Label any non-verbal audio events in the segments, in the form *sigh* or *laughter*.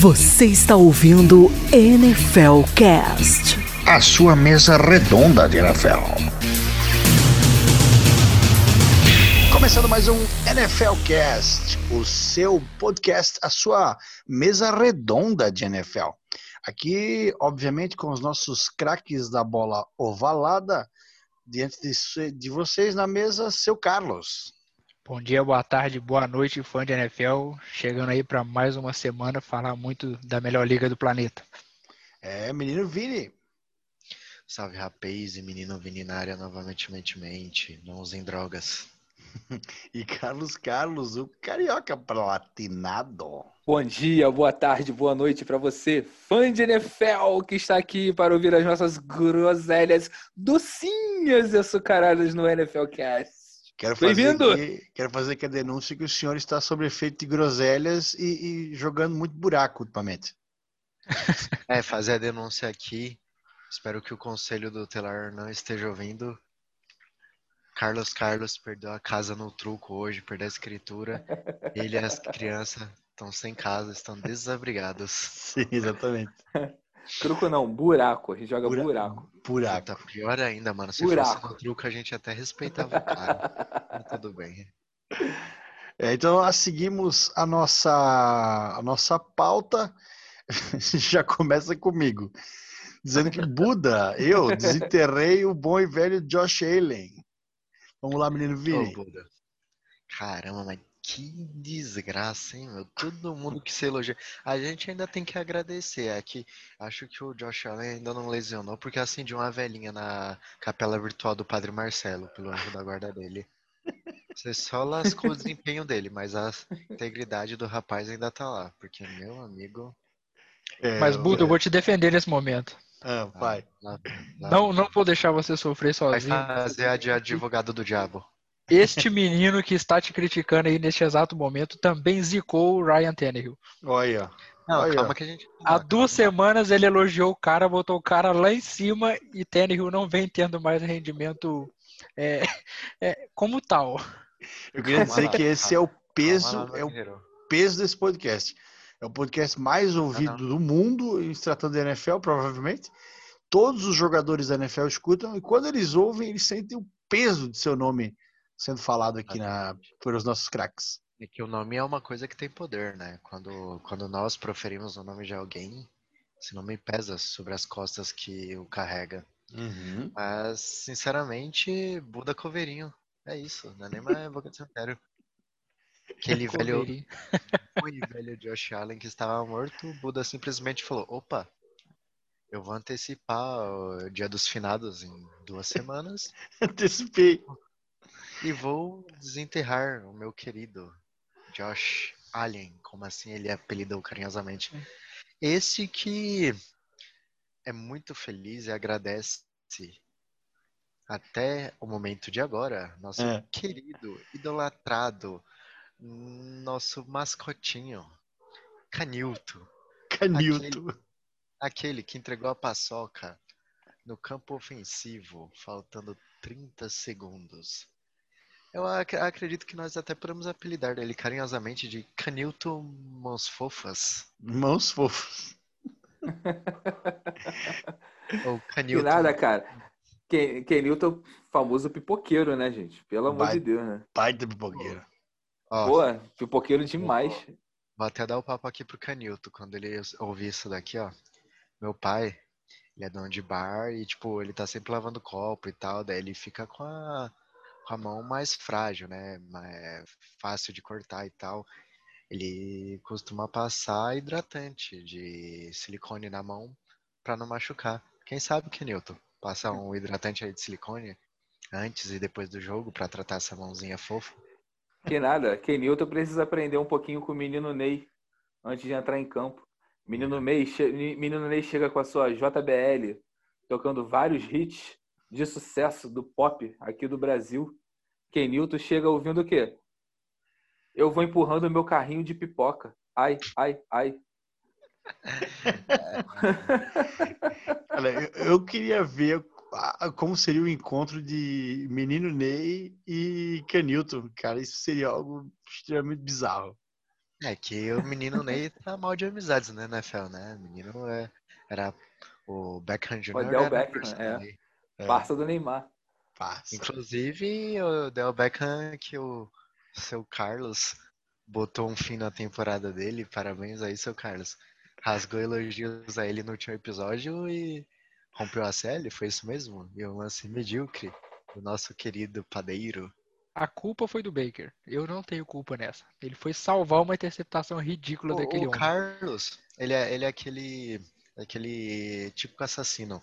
Você está ouvindo NFL Cast. A sua mesa redonda de NFL. Começando mais um NFL Cast, o seu podcast, a sua mesa redonda de NFL. Aqui, obviamente, com os nossos craques da bola ovalada, diante de, de vocês na mesa, seu Carlos. Bom dia, boa tarde, boa noite, fã de NFL. Chegando aí para mais uma semana falar muito da melhor liga do planeta. É, menino Vini. Salve rapaz e menino Vini na área novamente, mente, mente. Não usem drogas. *laughs* e Carlos Carlos, o carioca platinado. Bom dia, boa tarde, boa noite para você, fã de NFL, que está aqui para ouvir as nossas groselhas docinhas e açucaradas no NFL Cast. Quero fazer, quero fazer aqui a denúncia que o senhor está sob efeito de groselhas e, e jogando muito buraco ultimamente. É, fazer a denúncia aqui. Espero que o conselho do telar não esteja ouvindo. Carlos Carlos perdeu a casa no truco hoje, perdeu a escritura. Ele e as crianças estão sem casa, estão desabrigados. Sim, exatamente. Truco não, buraco. A gente joga Bura... buraco. Buraco. Tá pior ainda, mano. Se buraco. fosse no truco, a gente até respeitava o cara. *laughs* Mas tudo bem. É, então, nós seguimos a nossa, a nossa pauta. *laughs* Já começa comigo. Dizendo que Buda, eu desenterrei o bom e velho Josh Allen. Vamos lá, menino Vini. Oh, Caramba, mas que desgraça, hein, meu? Todo mundo que se elogia. A gente ainda tem que agradecer. É que acho que o Josh Allen ainda não lesionou, porque acendiu uma velhinha na capela virtual do Padre Marcelo, pelo anjo da guarda dele. Você só lascou o desempenho dele, mas a integridade do rapaz ainda tá lá. Porque, meu amigo. É, mas, Buda, eu vou te defender nesse momento. Ah, vai. Lá, lá, não, não vou deixar você sofrer sozinho. Vai fazer a de advogado do diabo. Este menino que está te criticando aí neste exato momento também zicou o Ryan Tannehill. Olha. Não, Olha. calma que a gente. Há duas semanas ele elogiou o cara, botou o cara lá em cima e Tannehill não vem tendo mais rendimento é, é, como tal. Eu queria dizer que esse é o peso, é o peso desse podcast. É o podcast mais ouvido do mundo em se tratando de NFL, provavelmente. Todos os jogadores da NFL escutam e quando eles ouvem, eles sentem o peso de seu nome sendo falado aqui na, pelos nossos craques. É que o nome é uma coisa que tem poder, né? Quando, quando nós proferimos o nome de alguém, esse nome pesa sobre as costas que o carrega. Uhum. Mas, sinceramente, Buda Coveirinho. É isso, não é nem mais boca de cemitério. Aquele velho, aquele *laughs* velho Josh Allen que estava morto, o Buda simplesmente falou: opa, eu vou antecipar o Dia dos Finados em duas semanas. *laughs* Antecipei. E vou desenterrar o meu querido Josh Allen, como assim ele apelidou carinhosamente. Esse que é muito feliz e agradece até o momento de agora, nosso É. querido, idolatrado, nosso mascotinho, Canilto. Canilto. Aquele que entregou a paçoca no campo ofensivo, faltando 30 segundos. Eu ac- acredito que nós até podemos apelidar ele carinhosamente de Canilton Mãos Fofas. Mãos fofas. *laughs* Ou Que Canilton. nada, cara. Ken- Kenilton, famoso pipoqueiro, né, gente? Pelo amor Vai. de Deus, né? Pai da pipoqueira. Ó, Pô, pipoqueiro demais. Vou até dar o papo aqui pro Canilton, quando ele ouvir isso daqui, ó. Meu pai, ele é dono de bar e, tipo, ele tá sempre lavando copo e tal, daí ele fica com a, com a mão mais frágil, né? Mais fácil de cortar e tal. Ele costuma passar hidratante de silicone na mão pra não machucar. Quem sabe, Kenilton? Passa um hidratante aí de silicone antes e depois do jogo pra tratar essa mãozinha fofa. Que nada. Kenilton precisa aprender um pouquinho com o menino Ney antes de entrar em campo. Menino Ney, che- menino Ney chega com a sua JBL, tocando vários hits de sucesso do pop aqui do Brasil. Kenilton chega ouvindo o quê? Eu vou empurrando o meu carrinho de pipoca. Ai, ai, ai. *laughs* Olha, eu, queria ver como seria o encontro de Menino Ney e Canilton. Cara, isso seria algo extremamente bizarro. É que o menino Ney tá mal de amizades, né, NFL, né? O menino é, era o Beckham Jr. O Del era Beckham, é. dele. Parça do Neymar. Passa. Inclusive, o Del Beckham, que o seu Carlos botou um fim na temporada dele. Parabéns aí, seu Carlos. Rasgou elogios a ele no último episódio e rompeu a série, foi isso mesmo? E um lance medíocre do nosso querido padeiro. A culpa foi do Baker. Eu não tenho culpa nessa. Ele foi salvar uma interceptação ridícula O, daquele o homem. Carlos, ele é, ele é aquele, aquele típico assassino.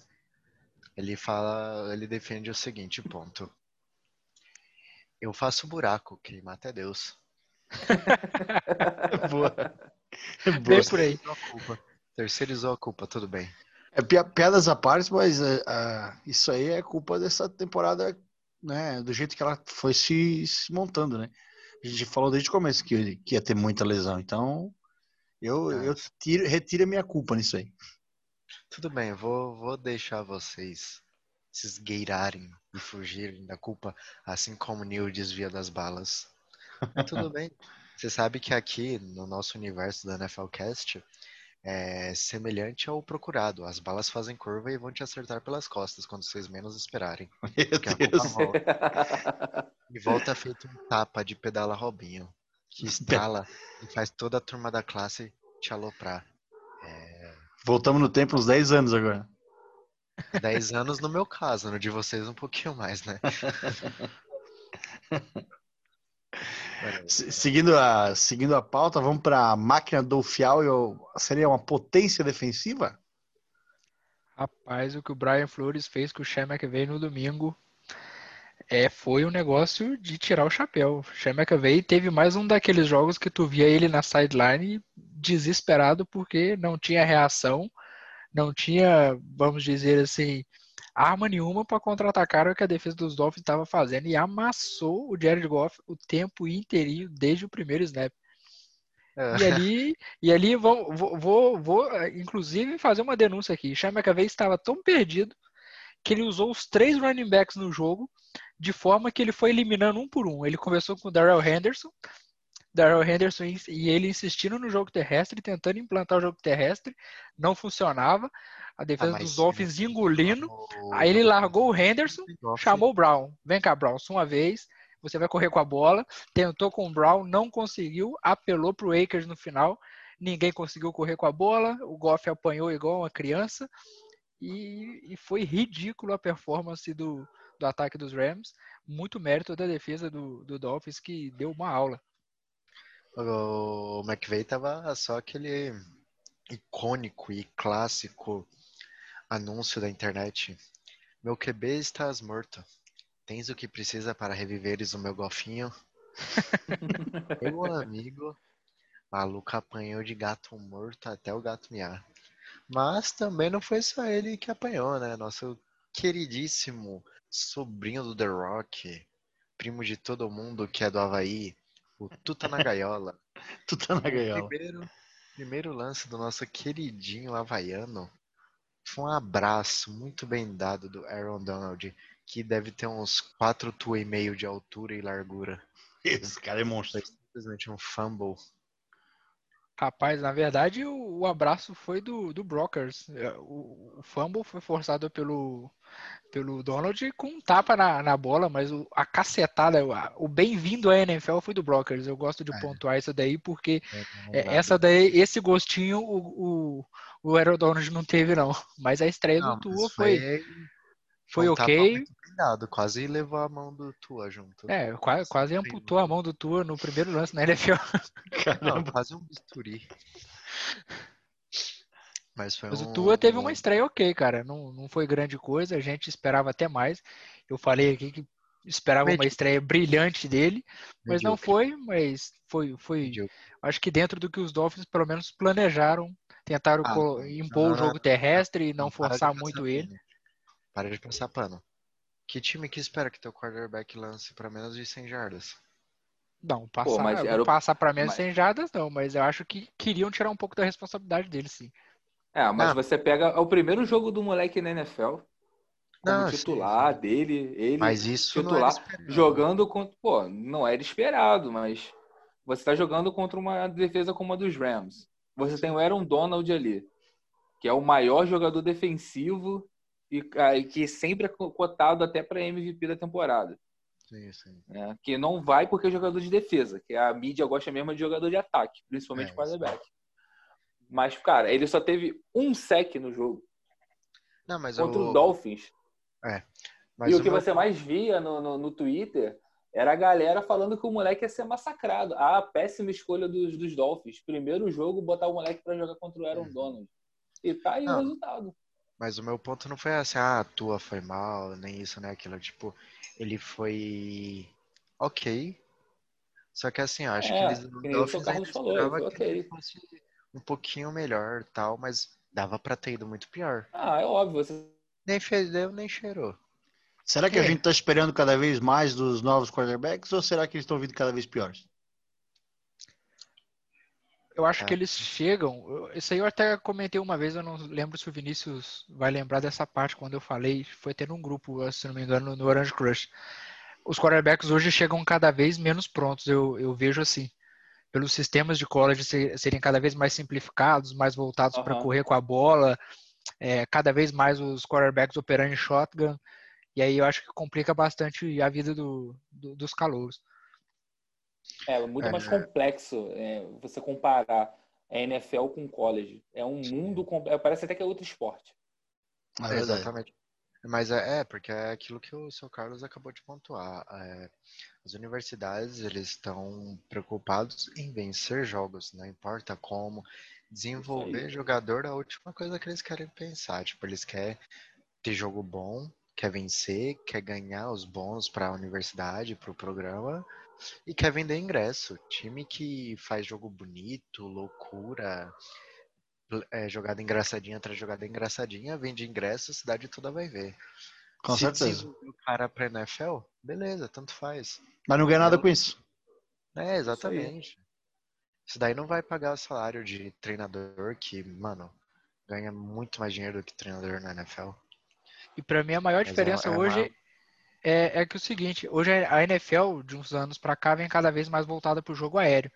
Ele fala, ele defende o seguinte ponto. Eu faço buraco, quem mata *laughs* é Deus. Boa. Bem Boa. por aí. Terceirizou a culpa. Tudo bem. É pi- piadas à parte, mas é, ah, isso aí é culpa dessa temporada, né? Do jeito que ela foi se, se montando, né? A gente falou desde o começo que, que ia ter muita lesão, então eu, eu tiro, retiro a minha culpa nisso aí. Tudo bem, vou, vou deixar vocês se esgueirarem e fugirem da culpa, assim como Neil desvia das balas. Mas tudo *laughs* bem. Você sabe que aqui no nosso universo da NFLcast é semelhante ao procurado. As balas fazem curva e vão te acertar pelas costas quando vocês menos esperarem. Volta. *laughs* E volta feito um tapa de pedala Robinho, que *laughs* estrala e faz toda a turma da classe te aloprar. Voltamos no tempo uns 10 anos agora. 10 anos no meu caso, no de vocês um pouquinho mais, né? *laughs* Se- Seguindo a, seguindo a pauta, vamos para a máquina do Fial. e Seria uma potência defensiva? Rapaz, o que o Brian Flores fez com o Sean McVay no domingo é, foi um negócio de tirar o chapéu. O Sean McVay teve mais um daqueles jogos que tu via ele na sideline desesperado porque não tinha reação, não tinha, vamos dizer assim, arma nenhuma para contra-atacar o que a defesa dos Dolphins estava fazendo e amassou o Jared Goff o tempo inteirinho desde o primeiro snap. E ali, e ali vou, vou, vou, eh, inclusive fazer uma denúncia aqui. Sean McVay estava tão perdido que ele usou os três running backs no jogo de forma que ele foi eliminando um por um. Ele começou com o Darrell Henderson, Darrell Henderson e ele insistindo no jogo terrestre, tentando implantar o jogo terrestre, não funcionava. A defesa Ah, dos Dolphins engolindo. O- Aí ele largou o Henderson, chamou o Brown. Vem cá, Brown, só uma vez. Você vai correr com a bola. Tentou com o Brown, não conseguiu. Apelou pro Akers no final. Ninguém conseguiu correr com a bola. O Goff apanhou igual uma criança. E, e foi ridículo a performance do, do ataque dos Rams. Muito mérito da defesa do, do Dolphins, que deu uma aula. O McVeigh tava só aquele icônico e clássico anúncio da internet. Meu QB estás morto. Tens o que precisa para reviveres o meu golfinho? *laughs* meu amigo, maluco apanhou de gato morto até o gato miar. Mas também não foi só ele que apanhou, né? Nosso queridíssimo sobrinho do The Rock, primo de todo mundo que é do Havaí, o Tuta na gaiola. Tu tá na *laughs* gaiola. Primeiro, primeiro lance do nosso queridinho havaiano foi um abraço muito bem dado do Aaron Donald, que deve ter uns 4 tu e meio de altura e largura. Esse cara é monstro. Foi simplesmente um fumble. Rapaz, na verdade, o, o abraço foi do, do Brockers. É, O, o fumble foi forçado pelo, pelo Donald com um tapa na, na bola, mas o, a cacetada, o, o bem-vindo à NFL foi do Brockers. Eu gosto de É. pontuar isso daí, porque é, Lembrado. essa daí, esse gostinho o, o, o Aaron Donald não teve, não. Mas a estreia Não, do Tua foi, foi um tapa ok. muito bem dado, quase levou a mão do Tua junto. É, quase, quase amputou a mão do Tua no primeiro lance na NFL. *laughs* Não, quase um bisturi. Mas foi Mas um, o Tua teve um- uma estreia ok, cara. Não, não foi grande coisa, a gente esperava até mais. Eu falei aqui que esperava uma estreia brilhante dele, mas não foi, mas foi, foi. Acho que dentro do que os Dolphins pelo menos planejaram, tentaram Ah, impor o jogo terrestre e não forçar muito ele. Para de passar pano. Que time que espera que teu quarterback lance para menos de 100 jardas? Não, passar, mas era não o- passar para menos mas- sem jardas não, mas eu acho que queriam tirar um pouco da responsabilidade dele, sim. É, mas Ah. você pega é o primeiro jogo do moleque na NFL, como Não, sim, titular sim. dele, ele Mas isso titular jogando contra. Pô, não era esperado, mas você está jogando contra uma defesa como a dos Rams. Você tem o Aaron Donald ali, que é o maior jogador defensivo e que sempre é cotado até para MVP da temporada. Sim, sim. É, que não vai porque é jogador de defesa, que a mídia gosta mesmo de jogador de ataque, principalmente é, quarterback. Mas, cara, ele só teve um sec no jogo. Não, mas contra o Dolphins. É. e o, o que meu... você mais via no, no, no, Twitter era a galera falando que o moleque ia ser massacrado. Ah, péssima escolha dos, dos Dolphins. Primeiro jogo, botar o moleque para jogar contra o Aaron uhum. Donald. E tá aí não. o resultado. Mas o meu ponto não foi assim, ah, a tua foi mal, nem isso, nem aquilo. Tipo, ele foi ok. Só que assim, eu acho é, que eles não o Carlos falou, foi ok. ele fosse um pouquinho melhor tal, mas dava pra ter ido muito pior. Ah, é óbvio. Você... Nem fedeu, nem cheirou. Será que a gente tá esperando cada vez mais dos novos quarterbacks ou será que eles estão vindo cada vez piores? Eu acho é. que eles chegam. Isso aí eu até comentei uma vez, eu não lembro se o Vinícius vai lembrar dessa parte quando eu falei. Foi ter um grupo, se não me engano, no Orange Crush. Os quarterbacks hoje chegam cada vez menos prontos, eu, eu vejo assim. Pelos sistemas de college serem cada vez mais simplificados, mais voltados uhum. para correr com a bola, é, cada vez mais os quarterbacks operando em shotgun. E aí eu acho que complica bastante a vida do, do, dos calouros. É muito é, mais complexo é, você comparar a NFL com o college. É um mundo. É, parece até que é outro esporte. É, exatamente. Mas é, é, porque é aquilo que o seu Carlos acabou de pontuar. É, as universidades eles estão preocupados em vencer jogos, não importa como. Desenvolver jogador é a última coisa que eles querem pensar. Tipo, eles querem ter jogo bom, quer vencer, quer ganhar os bons para a universidade, para o programa e quer vender ingresso. Time que faz jogo bonito, loucura, é, jogada engraçadinha atrás jogada engraçadinha, vende ingresso, a cidade toda vai ver. Com Se certeza. o cara pra NFL, beleza, tanto faz. Mas não ganha nada com isso. É, exatamente. Isso, isso daí não vai pagar o salário de treinador que, mano, ganha muito mais dinheiro do que treinador na NFL. E para mim a maior Mas é diferença é, é hoje uma é, é que o seguinte, hoje a NFL, de uns anos para cá, vem cada vez mais voltada para o jogo aéreo.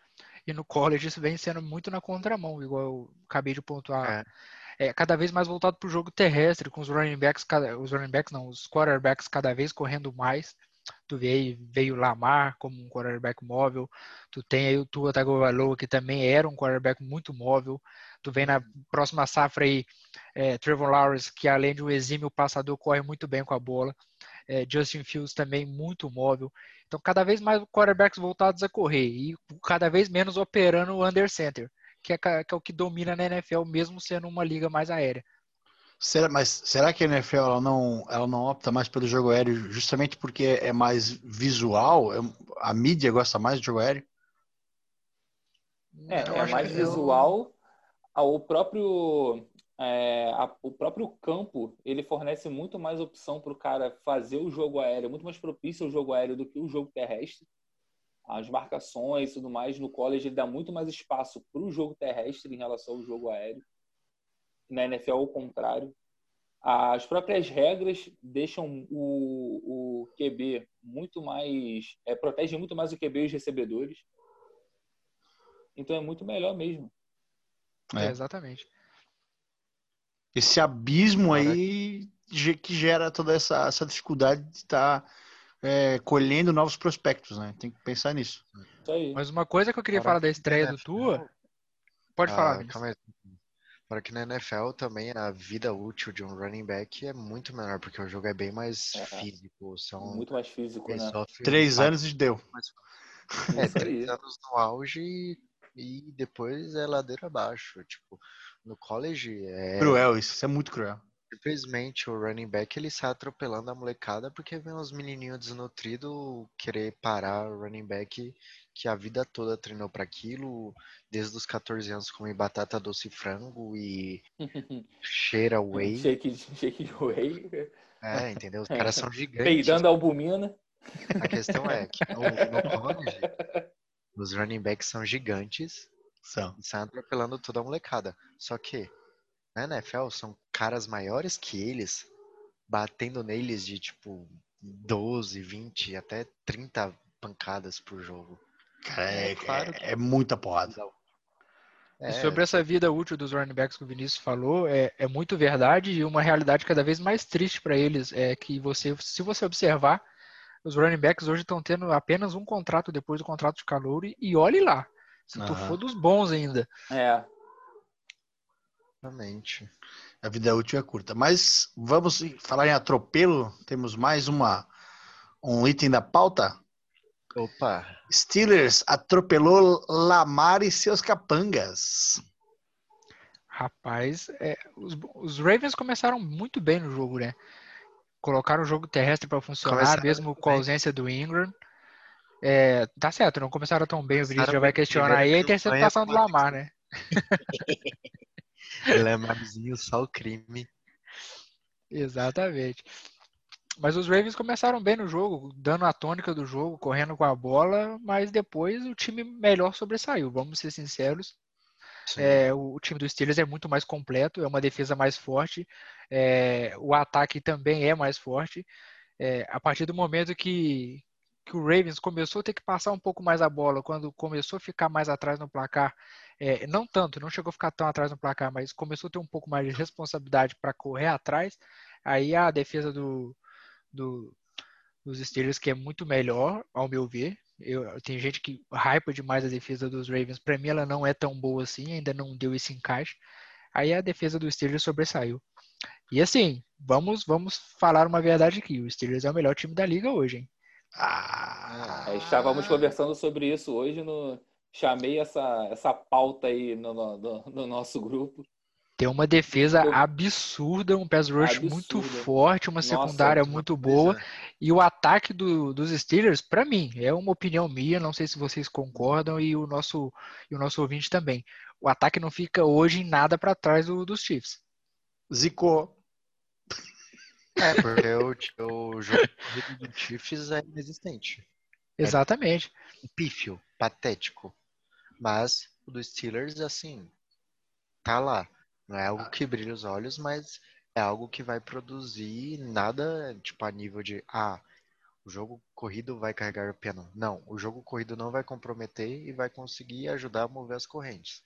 E no college isso vem sendo muito na contramão, igual eu acabei de pontuar. É. é cada vez mais voltado para o jogo terrestre, com os running backs, os running backs não, os quarterbacks cada vez correndo mais. Tu vê aí, veio Lamar como um quarterback móvel. Tu tem aí o Tua Tagovailoa, que também era um quarterback muito móvel. Tu vem na próxima safra aí, é, Trevor Lawrence, que além de um exímio passador, corre muito bem com a bola é, Justin Fields também muito móvel. Então, cada vez mais quarterbacks voltados a correr e cada vez menos operando o under center, que é, que é o que domina na NFL, mesmo sendo uma liga mais aérea. Será, mas será que a NFL ela não, ela não opta mais pelo jogo aéreo justamente porque é mais visual? É, a mídia gosta mais de jogo aéreo? É, é mais visual. O próprio é, a, o próprio campo ele fornece muito mais opção para o cara fazer o jogo aéreo, muito mais propício ao jogo aéreo do que o jogo terrestre. As marcações e tudo mais no college ele dá muito mais espaço para o jogo terrestre em relação ao jogo aéreo. Na NFL, ao contrário. As próprias regras deixam o, o QB muito mais. É, protegem muito mais o QB e os recebedores. Então é muito melhor mesmo. É, exatamente esse abismo aí que gera toda essa, essa dificuldade de estar tá, é, colhendo novos prospectos, né? Tem que pensar nisso. Mas uma coisa que eu queria Para falar da estreia do Tua. Pode ah, falar, calma aí. Para que na NFL também a vida útil de um running back é muito menor, porque o jogo é bem mais é, físico. São muito mais físico, né? Três anos e deu. É, três anos no auge e depois é ladeira abaixo. Tipo, no college é. Cruel, isso, isso é muito cruel. Simplesmente o running back ele sai atropelando a molecada porque vem uns menininhos desnutridos querer parar o running back que a vida toda treinou para aquilo, desde os 14 anos come batata doce e frango e *laughs* cheira *laughs* whey. Shake, shake whey. É, entendeu? Os caras são *laughs* gigantes. Peidando albumina. A questão é que no, no college, os running backs são gigantes são. E saem atropelando toda a molecada. Só que na NFL são caras maiores que eles, batendo neles de tipo 12, 20, até 30 pancadas por jogo. Cara, é, é, claro é, é muita porrada. É. Sobre essa vida útil dos running backs que o Vinícius falou, é, é muito verdade e uma realidade cada vez mais triste para eles é que você, se você observar, os running backs hoje estão tendo apenas um contrato depois do contrato de calor e, e olhe lá, se uhum. tu for dos bons ainda. É. Exatamente. A vida útil é curta. Mas vamos falar em atropelo. Temos mais uma um item da pauta. Opa! Steelers atropelou Lamar e seus capangas. Rapaz, é, os, os, Ravens começaram muito bem no jogo, né? Colocaram o jogo terrestre para funcionar, começaram mesmo com a ausência do Ingram. É, tá certo, não começaram tão bem, o Vinícius já vai questionar aí a interceptação do Lamar, né? *laughs* Lamarzinho, só o crime. Exatamente. Mas os Ravens começaram bem no jogo, dando a tônica do jogo, correndo com a bola, mas depois o time melhor sobressaiu, vamos ser sinceros. É, o, time dos Steelers é muito mais completo, é uma defesa mais forte, é, o ataque também é mais forte. É, a partir do momento que, que o Ravens começou a ter que passar um pouco mais a bola, quando começou a ficar mais atrás no placar, é, não tanto, não chegou a ficar tão atrás no placar, mas começou a ter um pouco mais de responsabilidade para correr atrás, aí a defesa do, do, dos Steelers, que é muito melhor, ao meu ver. Eu, tem gente que hypa demais a defesa dos Ravens. Para mim, ela não é tão boa assim, ainda não deu esse encaixe. Aí a defesa dos Steelers sobressaiu. E assim, vamos, vamos falar uma verdade aqui. O Steelers é o melhor time da liga hoje, hein? Ah, é, estávamos conversando sobre isso hoje no. Chamei essa, essa pauta aí no, no, no nosso grupo. Tem uma defesa absurda, um pass rush absurda. muito forte, uma Nossa, secundária muito boa. E o ataque do, dos Steelers, para mim, é uma opinião minha, não sei se vocês concordam e o nosso, e o nosso ouvinte também. O ataque não fica hoje em nada para trás do, dos Chiefs. Zicou. É, porque o, o jogo do Chiefs é inexistente. Exatamente. É pífio, patético. Mas o do Steelers, assim, tá lá. Não é algo que brilha os olhos, mas é algo que vai produzir nada, tipo, a nível de, ah, o jogo corrido vai carregar o piano. Não, o jogo corrido não vai comprometer e vai conseguir ajudar a mover as correntes.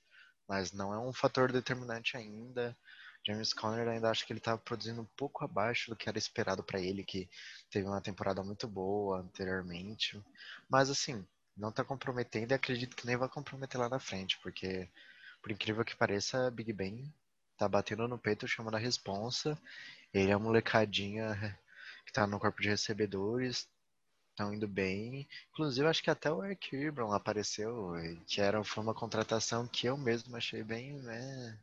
Mas não é um fator determinante ainda. James Conner ainda acho que ele estava produzindo um pouco abaixo do que era esperado para ele, que teve uma temporada muito boa anteriormente. Mas assim, não está comprometendo e acredito que nem vai comprometer lá na frente, porque por incrível que pareça, Big Ben tá batendo no peito, chamando a responsa. Ele é uma molecadinha que tá no corpo de recebedores, estão indo bem. Inclusive, acho que até o Eric Ibram apareceu, que era, foi uma contratação que eu mesmo achei bem, né?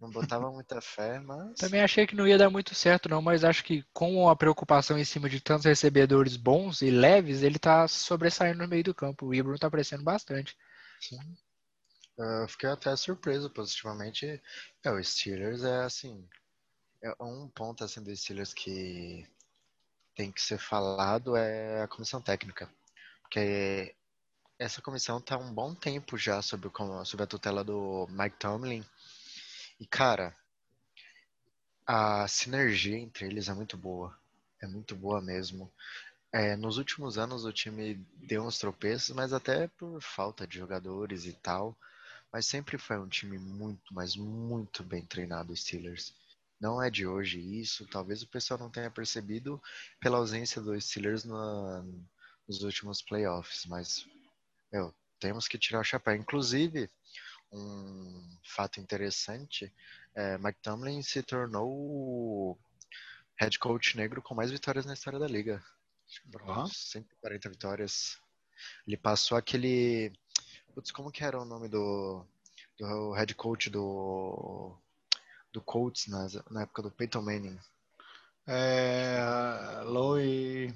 Não botava muita fé, mas. Também achei que não ia dar muito certo, não, mas acho que com a preocupação em cima de tantos recebedores bons e leves, ele tá sobressaindo no meio do campo. O Ibram tá aparecendo bastante. Sim. Eu fiquei até surpreso positivamente. É, o Steelers é assim. É um ponto assim do Steelers que tem que ser falado é a comissão técnica. Porque essa comissão tá um bom tempo já sob, sob a tutela do Mike Tomlin. E, cara, a sinergia entre eles é muito boa. É muito boa mesmo. É, nos últimos anos o time deu uns tropeços, mas até por falta de jogadores e tal. Mas sempre foi um time muito, mas muito bem treinado, o Steelers. Não é de hoje isso. Talvez o pessoal não tenha percebido pela ausência dos Steelers na, nos últimos playoffs, mas meu, temos que tirar o chapéu. Inclusive, um fato interessante, é, Mike Tomlin se tornou o head coach negro com mais vitórias na história da liga. Uhum. 140 vitórias. Ele passou aquele Putz, como que era o nome do, do head coach do, do Colts na, na época do Peyton Manning? É, Louis...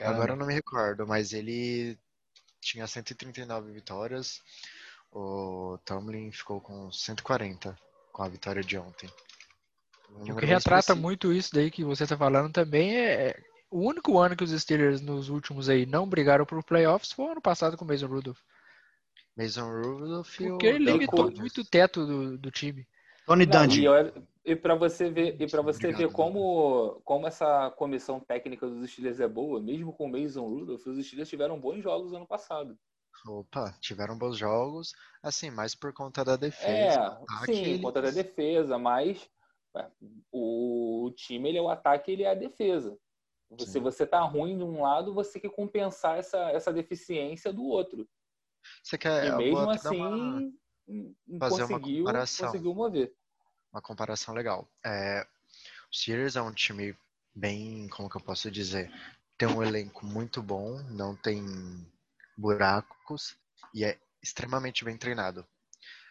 Agora eu não me recordo, mas ele tinha 139 vitórias. O Tomlin ficou com 140 com a vitória de ontem. Um o que retrata muito isso daí que você está falando também é, é o único ano que os Steelers nos últimos aí não brigaram por playoffs foi o ano passado com o Mason Rudolph. Mason Rudolph Porque ele limitou muito o teto do, do time. Tony Dungy. E, e para você ver, e para você Obrigado, ver como, como essa comissão técnica dos Steelers é boa, mesmo com o Mason Rudolph, os Steelers tiveram bons jogos ano passado. Opa, tiveram bons jogos, assim, mais por conta da defesa. É, sim, eles... conta da defesa, mas o time ele é o ataque, ele é a defesa. Se você tá ruim de um lado, você quer compensar essa, essa deficiência do outro. Você quer, e mesmo assim, uma... fazer conseguiu, uma comparação. conseguiu mover. Uma comparação legal. É, o Steelers é um time bem, como que eu posso dizer, tem um elenco muito bom, não tem buracos e é extremamente bem treinado.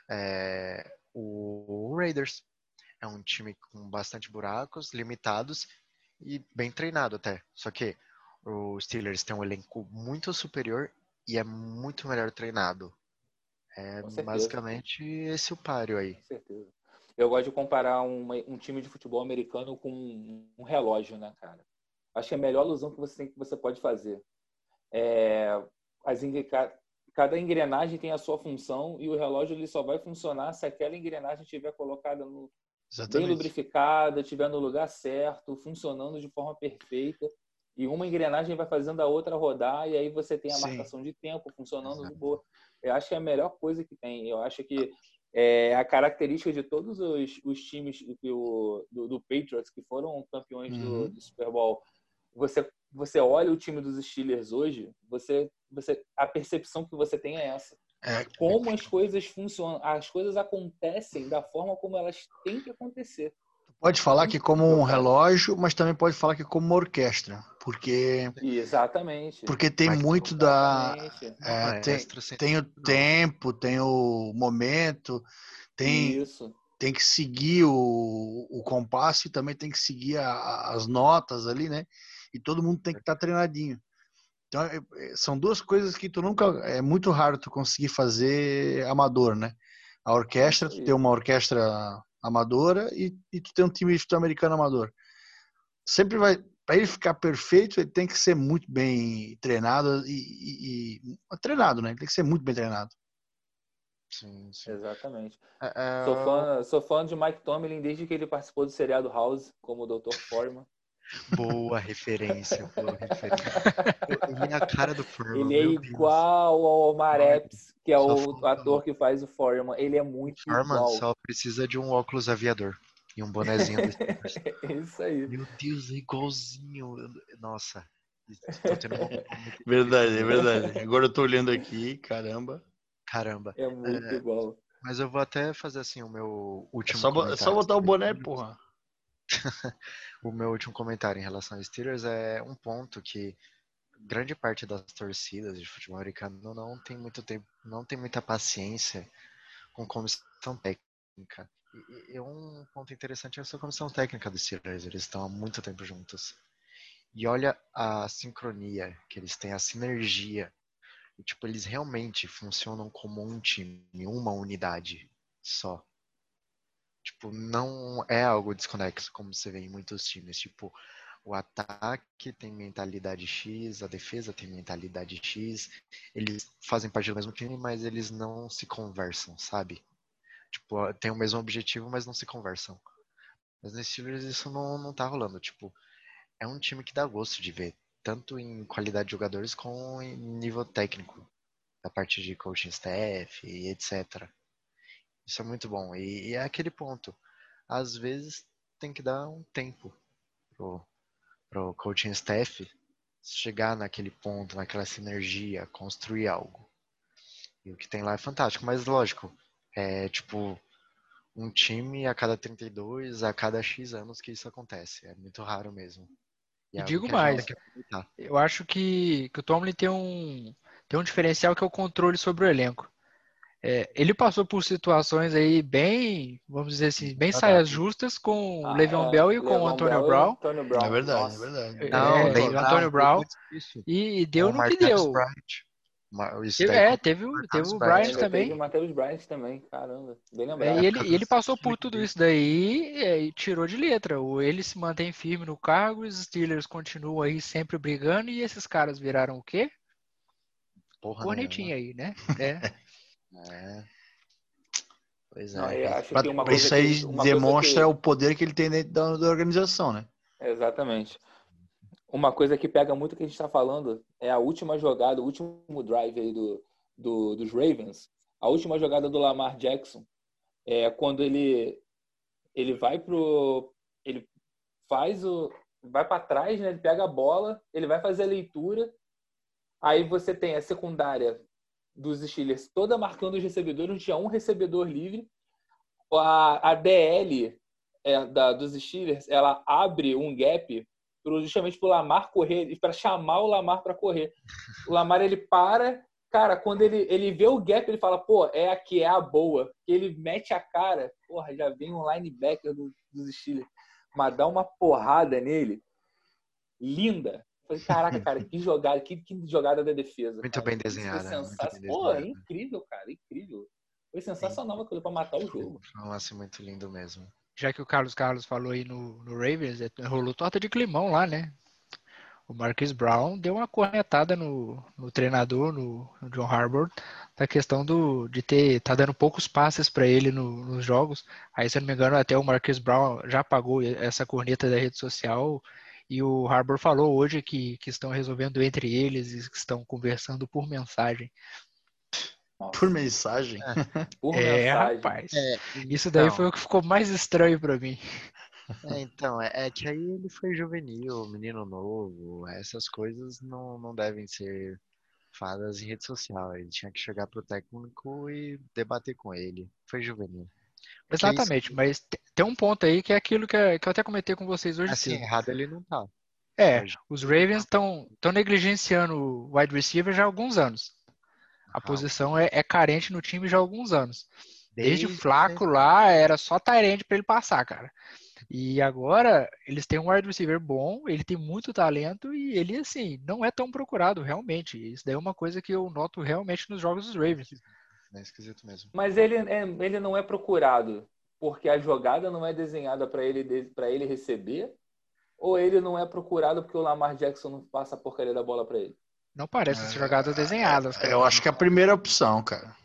É, o Raiders é um time com bastante buracos, limitados e bem treinado até. Só que o Steelers tem um elenco muito superior e é muito melhor treinado. É basicamente esse o páreo aí. Com certeza. Eu gosto de comparar uma, um time de futebol americano com um, relógio, né, cara? Acho que é a melhor ilusão que você tem que você pode fazer. É, as, cada engrenagem tem a sua função e o relógio ele só vai funcionar se aquela engrenagem estiver colocada no, bem lubrificada, estiver no lugar certo, funcionando de forma perfeita. E uma engrenagem vai fazendo a outra rodar, e aí você tem a Sim. marcação de tempo funcionando Exato. de boa. Eu acho que é a melhor coisa que tem. Eu acho que é a característica de todos os, os times do, do, do, Patriots que foram campeões uhum. do, do Super Bowl. Você, você olha o time dos Steelers hoje, você, você a percepção que você tem é essa. É. Como as coisas funcionam, as coisas acontecem da forma como elas têm que acontecer. Pode falar que como um relógio, mas também pode falar que como uma orquestra, porque exatamente, porque tem mas, muito da é, tem, tem o tempo, tem o momento, tem Isso. tem que seguir o, o compasso e também tem que seguir a, as notas ali, né? E todo mundo tem que estar tá treinadinho. Então é, é, são duas coisas que tu nunca é muito raro tu conseguir fazer amador, né? A orquestra, tu ter uma orquestra amadora e, e tu tem um time de futebol americano amador. Sempre vai, para ele ficar perfeito, ele tem que ser muito bem treinado e, e, e treinado, né? Ele tem que ser muito bem treinado. Sim, sim. Exatamente. É, é... Sou, fã, sou fã de Mike Tomlin desde que ele participou do seriado House como o Dr. Foreman. Boa referência, boa referência. Ele é a cara do Foreman. Ele é igual ao Omar Epps, que é o ator que faz o Foreman. Ele é muito Foreman igual. só precisa de um óculos aviador e um bonezinho. *laughs* Isso aí. Meu Deus, é igualzinho. Nossa. *laughs* verdade, é verdade. Agora eu tô olhando aqui, caramba. Caramba. É muito é, igual. Mas eu vou até fazer assim o meu último. É só, é só botar o boné, porra. *laughs* o meu último comentário em relação aos Steelers é um ponto que grande parte das torcidas de futebol americano não tem muito tempo, não tem muita paciência com comissão técnica. E, e um ponto interessante é essa comissão técnica dos Steelers, eles estão há muito tempo juntos. E olha a sincronia que eles têm, a sinergia. E, tipo, eles realmente funcionam como um time, uma unidade só. Tipo, não é algo desconexo, como você vê em muitos times. Tipo, o ataque tem mentalidade X, a defesa tem mentalidade X. Eles fazem parte do mesmo time, mas eles não se conversam, sabe? Tipo, tem o mesmo objetivo, mas não se conversam. Mas no Steelers isso não, não tá rolando. Tipo, é um time que dá gosto de ver, tanto em qualidade de jogadores como em nível técnico, da parte de coaching staff e etc. Isso é muito bom. E, e, é aquele ponto. Às vezes tem que dar um tempo pro, pro coaching staff chegar naquele ponto, naquela sinergia, construir algo. E o que tem lá é fantástico, mas lógico, é tipo um time a cada 32, a cada X anos que isso acontece. É muito raro mesmo. E, e digo mais, eu acho que, que o Tomlin tem um, tem um diferencial que é o controle sobre o elenco. É, ele passou por situações aí bem, vamos dizer assim, bem saias justas com o ah, Le'Veon é, Bell e com o Antônio Brown. Brown. É verdade, é verdade. Não, é, o Antônio Brown. E, deu o no que deu. Teve, é, teve, teve o Bryant também. Teve o Matheus Bryant também, caramba. Bem lembrado. É, e ele, ele *laughs* passou por tudo isso daí e tirou de letra. Ele se mantém firme no cargo, os Steelers continuam aí sempre brigando e esses caras viraram o quê? Porra Cornetinha aí, né? *laughs* É. É. Pois é. Não, isso aí que, demonstra que... o poder que ele tem dentro da, da organização, né? Exatamente. Uma coisa que pega muito que a gente está falando é a última jogada, o último drive aí do, do, dos Ravens, a última jogada do Lamar Jackson é quando ele ele vai pro ele faz o vai para trás, né? Ele pega a bola, ele vai fazer a leitura. Aí você tem a secundária dos Steelers toda marcando os recebedores, tinha um recebedor livre. A, a DL é, da, dos Steelers, ela abre um gap pro, justamente para o Lamar correr, para chamar o Lamar para correr. O Lamar ele para, cara, quando ele, ele vê o gap, ele fala, pô, é aqui, é a boa. Ele mete a cara, porra, já vem um linebacker do, dos Steelers, mas dá uma porrada nele, linda. Falei, caraca, cara, que jogada, que, que jogada da defesa. Muito cara. bem desenhada. Pô, é incrível, cara, incrível. Foi sensacional aquilo para matar o jogo. Foi um lance muito lindo mesmo já que o Carlos Carlos falou aí no, no Ravens, é, rolou torta de climão lá, né? O Marcus Brown deu uma cornetada no, no treinador, no, no, John Harbaugh, da questão do, de ter tá dando poucos passes para ele no, nos jogos. Aí, se eu não me engano, até o Marcus Brown já pagou essa corneta da rede social. E o Harbour falou hoje que, que estão resolvendo entre eles e que estão conversando por mensagem. Nossa. Por mensagem? É, *laughs* Por é mensagem. rapaz. É, Isso daí então, foi o que ficou mais estranho para mim. É, então, é, é, que aí ele foi juvenil, menino novo, essas coisas não, não devem ser faladas em rede social. Ele tinha que chegar pro técnico e debater com ele. Foi juvenil. Porque Exatamente, isso... mas tem um ponto aí que é aquilo que, é, que eu até comentei com vocês hoje. Assim, errado ele não tá. É, os Ravens estão negligenciando o wide receiver já há alguns anos. A posição é, é, carente no time já há alguns anos. Desde, Desde o Flaco lá, era só Tyrande para ele passar, cara. E agora eles têm um wide receiver bom, ele tem muito talento e ele, assim, não é tão procurado, realmente. Isso daí é uma coisa que eu noto realmente nos jogos dos Ravens. É esquisito mesmo. Mas ele, é, ele não é procurado porque a jogada não é desenhada para ele, para ele receber? Ou ele não é procurado porque o Lamar Jackson não passa a porcaria da bola para ele? Não parece é, jogadas desenhadas. Cara. Eu acho que é a primeira opção, cara.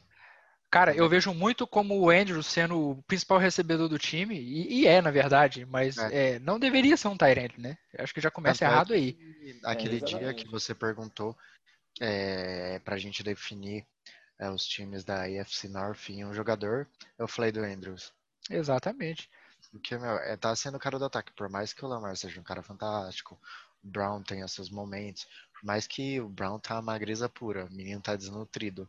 Cara, eu vejo muito como o Andrew sendo o principal recebedor do time, e, e é, na verdade, mas é. É, não deveria ser um Tyrant, né? Eu acho que já começa errado aí. Aquele é, dia que você perguntou é, pra gente definir é, os times da AFC North em um jogador, eu falei do Andrews. Exatamente. Porque, meu, é, tá sendo o cara do ataque. Por mais que o Lamar seja um cara fantástico, o Brown tenha seus momentos, mais que o Brown tá magreza pura, o menino tá desnutrido.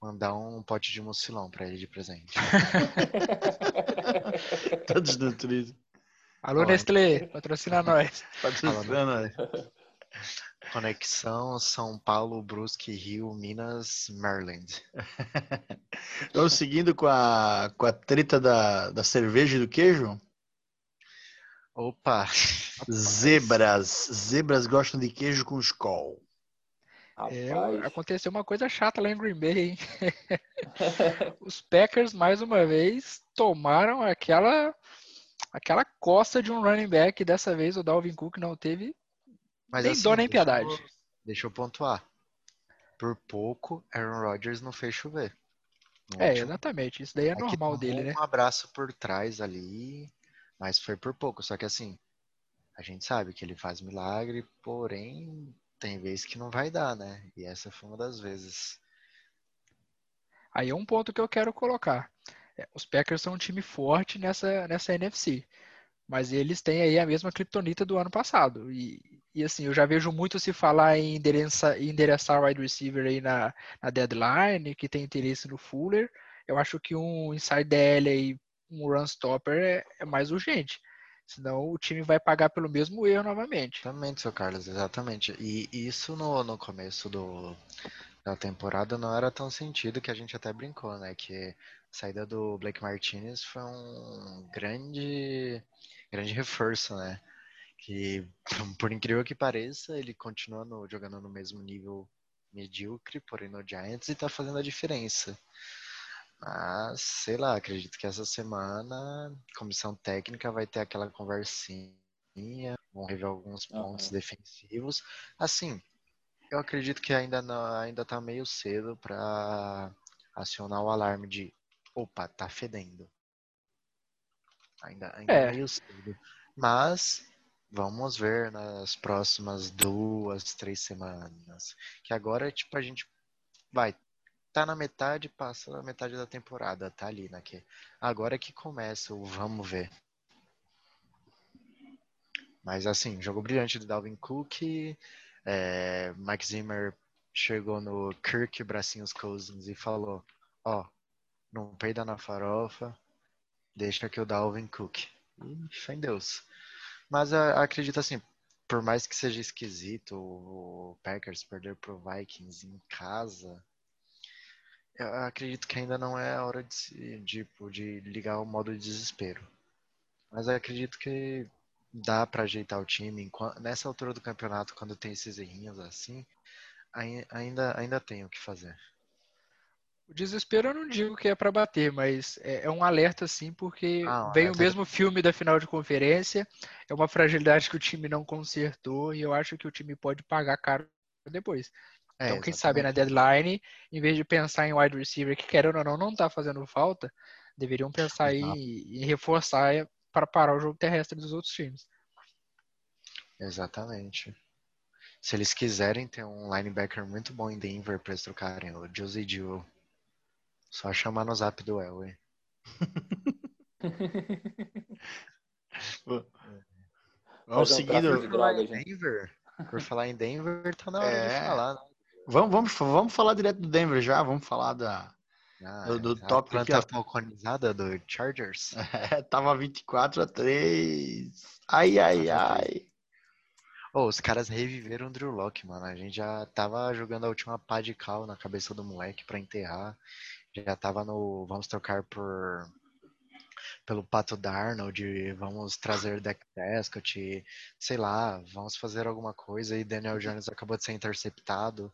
Mandar um pote de mucilão pra ele de presente. *laughs* tá desnutrido. Alô, Ó, Nestlé, patrocina nós. Patrocina nós. Conexão São Paulo, Brusque, Rio, Minas, Maryland. *laughs* Vamos seguindo com a, com a treta da, da cerveja e do queijo? Opa! *laughs* Zebras. Zebras gostam de queijo com Skol. É, aconteceu uma coisa chata lá em Green Bay, hein? *laughs* Os Packers, mais uma vez, tomaram aquela aquela costa de um running back. Dessa vez o Dalvin Cook não teve Mas, nem assim, dó nem piedade. Eu, deixa eu pontuar. Por pouco, Aaron Rodgers não fez chover. É, último. exatamente. Isso daí é, é normal dele, um né? Um abraço por trás ali. Mas foi por pouco. Só que assim, a gente sabe que ele faz milagre, porém tem vezes que não vai dar, né? E essa foi uma das vezes. Aí é um ponto que eu quero colocar. É, os Packers são um time forte nessa, nessa NFC. Mas eles têm aí a mesma criptonita do ano passado. E, e assim, eu já vejo muito se falar em endereçar, endereçar wide receiver aí na, na deadline, que tem interesse no Fuller. Eu acho que um inside DL aí um run stopper é, é mais urgente. Senão o time vai pagar pelo mesmo erro novamente. Exatamente, seu Carlos, exatamente. E isso no, no começo do, da temporada não era tão sentido que a gente até brincou, né? Que a saída do Blake Martinez foi um grande, grande reforço, né? Que, *laughs* por incrível que pareça, ele continua no, jogando no mesmo nível medíocre, porém no Giants, e tá fazendo a diferença. Mas, sei lá, acredito que essa semana a comissão técnica vai ter aquela conversinha, vão rever alguns pontos uhum. defensivos. Assim, eu acredito que ainda não, ainda tá meio cedo para acionar o alarme de opa, tá fedendo. Ainda, ainda é. meio cedo. Mas vamos ver nas próximas duas, três semanas. Que agora, tipo, a gente vai tá na metade, passa na metade da temporada, tá ali, né? Que agora que começa o vamos ver. Mas assim, jogo brilhante do Dalvin Cook, é, Mike Zimmer chegou no Kirk Bracinhos Cousins e falou, ó, oh, não peida na farofa, deixa que o Dalvin Cook. E fé em Deus. Mas a, acredito assim, por mais que seja esquisito o Packers perder pro Vikings em casa, eu acredito que ainda não é a hora de, de, de ligar o modo de desespero. Mas eu acredito que dá para ajeitar o time. Nessa altura do campeonato, quando tem esses errinhos assim, ainda, ainda tem o que fazer. O desespero eu não digo que é para bater, mas é, é, um alerta sim, porque ah, vem o mesmo filme da final de conferência, é uma fragilidade que o time não consertou e eu acho que o time pode pagar caro depois. É, então, quem sabe na deadline, em vez de pensar em wide receiver, que querendo ou não, não tá fazendo falta, deveriam pensar em, em reforçar para parar o jogo terrestre dos outros times. Exatamente. Se eles quiserem ter um linebacker muito bom em Denver para eles trocarem o Josie Jewell só chamar no zap do Elway. *laughs* Vamos seguindo. Denver. Por falar em Denver, tá na hora é... de falar, né? Vamos, vamos, vamos falar direto do Denver já, vamos falar da, ah, do, do top planta falconizada do Chargers. *laughs* É, tava 24 a 3. Ai, ai, ai. Oh, os caras reviveram o Drew Locke, mano. A gente já tava jogando a última pá de cal na cabeça do moleque para enterrar já tava no vamos trocar por pelo Pato Darnold, vamos trazer Dak Prescott, sei lá, vamos fazer alguma coisa e Daniel Jones acabou de ser interceptado,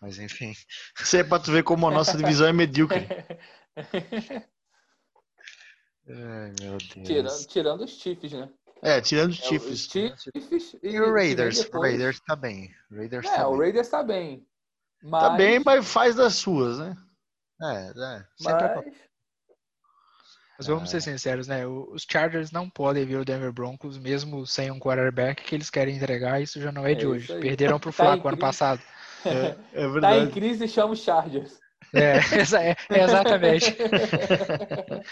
mas enfim. Isso é pra tu ver como a nossa divisão é medíocre. *laughs* Ai, meu Deus. Tirando, tirando os Chiefs, né? É, tirando os é, Chiefs. Os Chiefs e, e, o Raiders. O Raiders tá bem. Raiders é, tá o bem. Raiders tá bem. Mas... Tá bem, mas faz das suas, né? É, é. Mas... Mas vamos ser é. sinceros, né? Os Chargers não podem vir o Denver Broncos, mesmo sem um quarterback que eles querem entregar. Isso já não é, é de hoje. Perderam pro *laughs* tá Flaco ano passado. *laughs* É, é verdade. Tá em crise e chama os Chargers. É, *laughs* é, é exatamente.